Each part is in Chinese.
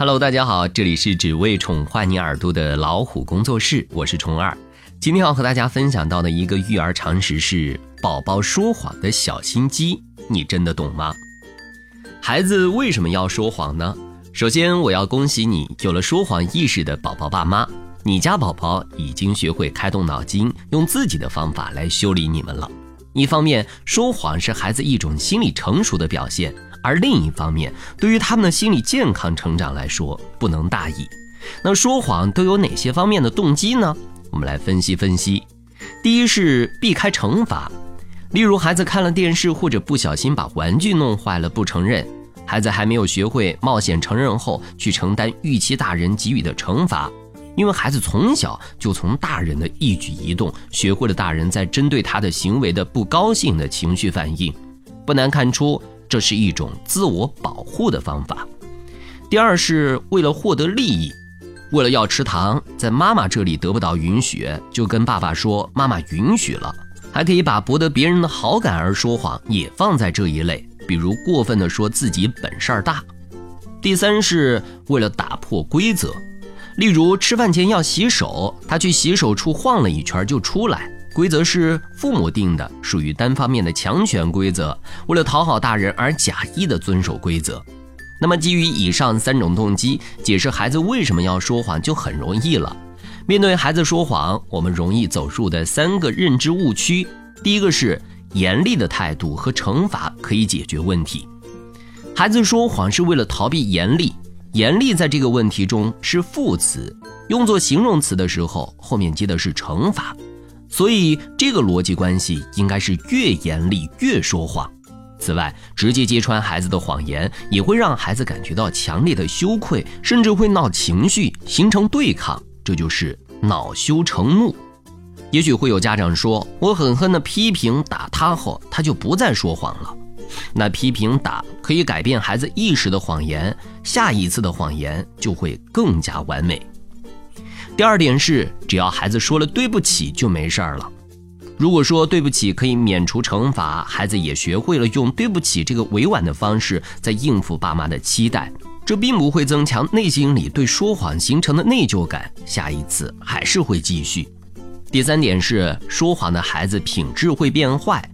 Hello，大家好，这里是只为宠坏你耳朵的老虎工作室，我是虫儿。今天要和大家分享到的一个育儿常识是：宝宝说谎的小心机，你真的懂吗？孩子为什么要说谎呢？首先，我要恭喜你有了说谎意识的宝宝爸妈，你家宝宝已经学会开动脑筋，用自己的方法来修理你们了。一方面，说谎是孩子一种心理成熟的表现。而另一方面，对于他们的心理健康成长来说，不能大意。那说谎都有哪些方面的动机呢？我们来分析分析。第一是避开惩罚，例如孩子看了电视或者不小心把玩具弄坏了不承认，孩子还没有学会冒险承认后去承担预期大人给予的惩罚，因为孩子从小就从大人的一举一动学会了大人在针对他的行为的不高兴的情绪反应，不难看出。这是一种自我保护的方法。第二是为了获得利益，为了要吃糖，在妈妈这里得不到允许，就跟爸爸说妈妈允许了，还可以把博得别人的好感而说谎也放在这一类，比如过分的说自己本事大。第三是为了打破规则，例如吃饭前要洗手，他去洗手处晃了一圈就出来。规则是父母定的，属于单方面的强权规则。为了讨好大人而假意的遵守规则，那么基于以上三种动机，解释孩子为什么要说谎就很容易了。面对孩子说谎，我们容易走入的三个认知误区：第一个是严厉的态度和惩罚可以解决问题。孩子说谎是为了逃避严厉，严厉在这个问题中是副词，用作形容词的时候，后面接的是惩罚。所以，这个逻辑关系应该是越严厉越说谎。此外，直接揭穿孩子的谎言，也会让孩子感觉到强烈的羞愧，甚至会闹情绪，形成对抗。这就是恼羞成怒。也许会有家长说：“我狠狠地批评打他后，他就不再说谎了。”那批评打可以改变孩子一时的谎言，下一次的谎言就会更加完美。第二点是，只要孩子说了对不起就没事儿了。如果说对不起可以免除惩罚，孩子也学会了用对不起这个委婉的方式在应付爸妈的期待，这并不会增强内心里对说谎形成的内疚感，下一次还是会继续。第三点是，说谎的孩子品质会变坏。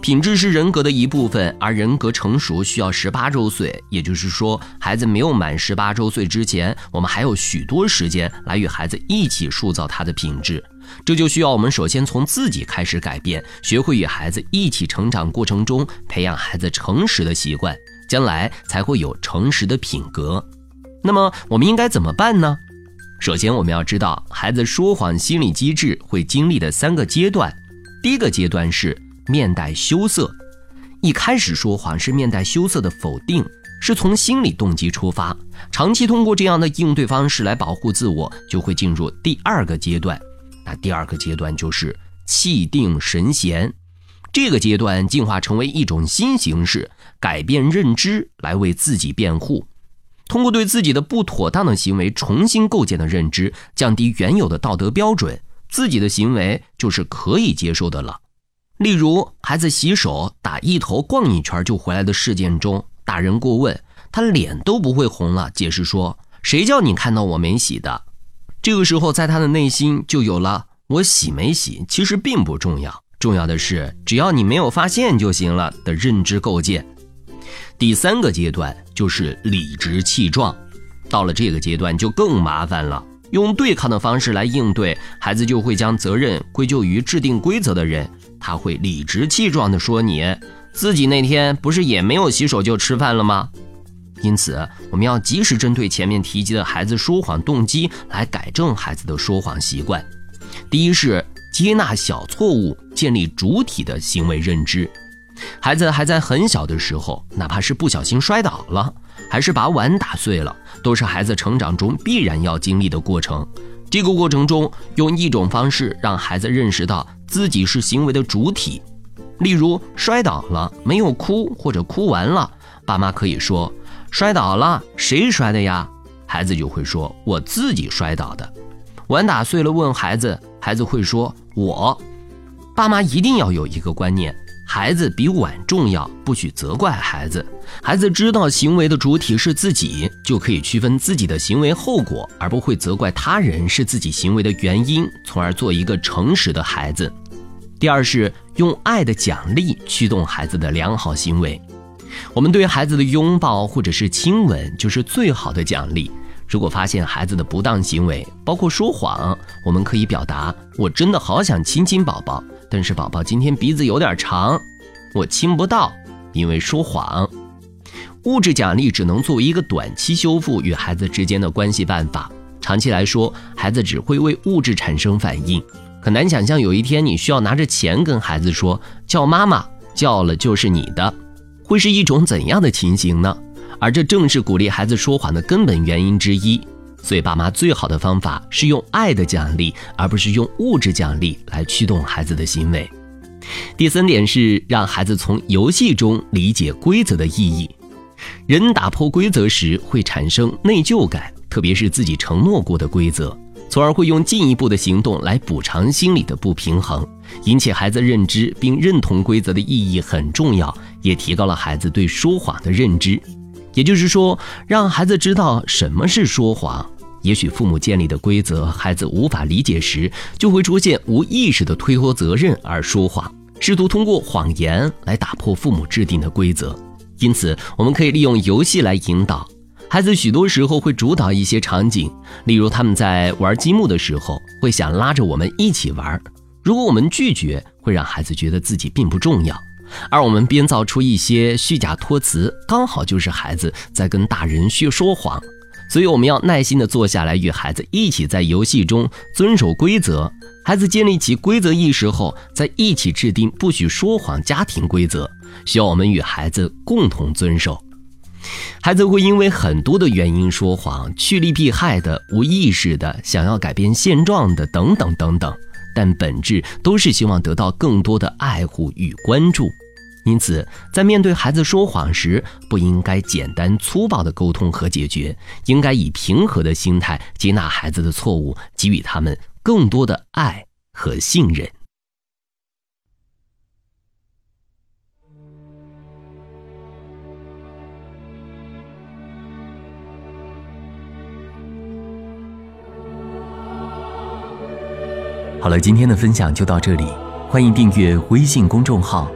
品质是人格的一部分，而人格成熟需要十八周岁，也就是说，孩子没有满十八周岁之前，我们还有许多时间来与孩子一起塑造他的品质。这就需要我们首先从自己开始改变，学会与孩子一起成长过程中培养孩子诚实的习惯，将来才会有诚实的品格。那么我们应该怎么办呢？首先，我们要知道孩子说谎心理机制会经历的三个阶段，第一个阶段是。面带羞涩，一开始说谎是面带羞涩的否定，是从心理动机出发。长期通过这样的应对方式来保护自我，就会进入第二个阶段。那第二个阶段就是气定神闲，这个阶段进化成为一种新形式，改变认知来为自己辩护，通过对自己的不妥当的行为重新构建的认知，降低原有的道德标准，自己的行为就是可以接受的了。例如，孩子洗手打一头逛一圈就回来的事件中，大人过问，他脸都不会红了，解释说：“谁叫你看到我没洗的？”这个时候，在他的内心就有了“我洗没洗其实并不重要，重要的是只要你没有发现就行了”的认知构建。第三个阶段就是理直气壮，到了这个阶段就更麻烦了，用对抗的方式来应对，孩子就会将责任归咎于制定规则的人。他会理直气壮地说：“你自己那天不是也没有洗手就吃饭了吗？”因此，我们要及时针对前面提及的孩子说谎动机来改正孩子的说谎习惯。第一是接纳小错误，建立主体的行为认知。孩子还在很小的时候，哪怕是不小心摔倒了，还是把碗打碎了，都是孩子成长中必然要经历的过程。这个过程中，用一种方式让孩子认识到。自己是行为的主体，例如摔倒了没有哭或者哭完了，爸妈可以说摔倒了谁摔的呀？孩子就会说我自己摔倒的。碗打碎了问孩子，孩子会说我。爸妈一定要有一个观念，孩子比碗重要，不许责怪孩子。孩子知道行为的主体是自己，就可以区分自己的行为后果，而不会责怪他人是自己行为的原因，从而做一个诚实的孩子。第二是用爱的奖励驱动孩子的良好行为。我们对孩子的拥抱或者是亲吻就是最好的奖励。如果发现孩子的不当行为，包括说谎，我们可以表达：“我真的好想亲亲宝宝，但是宝宝今天鼻子有点长，我亲不到，因为说谎。”物质奖励只能作为一个短期修复与孩子之间的关系办法，长期来说，孩子只会为物质产生反应。很难想象有一天你需要拿着钱跟孩子说：“叫妈妈，叫了就是你的。”会是一种怎样的情形呢？而这正是鼓励孩子说谎的根本原因之一。所以，爸妈最好的方法是用爱的奖励，而不是用物质奖励来驱动孩子的行为。第三点是让孩子从游戏中理解规则的意义。人打破规则时会产生内疚感，特别是自己承诺过的规则，从而会用进一步的行动来补偿心理的不平衡。引起孩子认知并认同规则的意义很重要，也提高了孩子对说谎的认知。也就是说，让孩子知道什么是说谎。也许父母建立的规则，孩子无法理解时，就会出现无意识的推脱责任而说谎，试图通过谎言来打破父母制定的规则。因此，我们可以利用游戏来引导孩子。许多时候会主导一些场景，例如他们在玩积木的时候，会想拉着我们一起玩。如果我们拒绝，会让孩子觉得自己并不重要。而我们编造出一些虚假托词，刚好就是孩子在跟大人学说谎。所以我们要耐心地坐下来，与孩子一起在游戏中遵守规则。孩子建立起规则意识后，再一起制定不许说谎家庭规则，需要我们与孩子共同遵守。孩子会因为很多的原因说谎，趋利避害的、无意识的、想要改变现状的等等等等。但本质都是希望得到更多的爱护与关注，因此在面对孩子说谎时，不应该简单粗暴的沟通和解决，应该以平和的心态接纳孩子的错误，给予他们更多的爱和信任。好了，今天的分享就到这里。欢迎订阅微信公众号“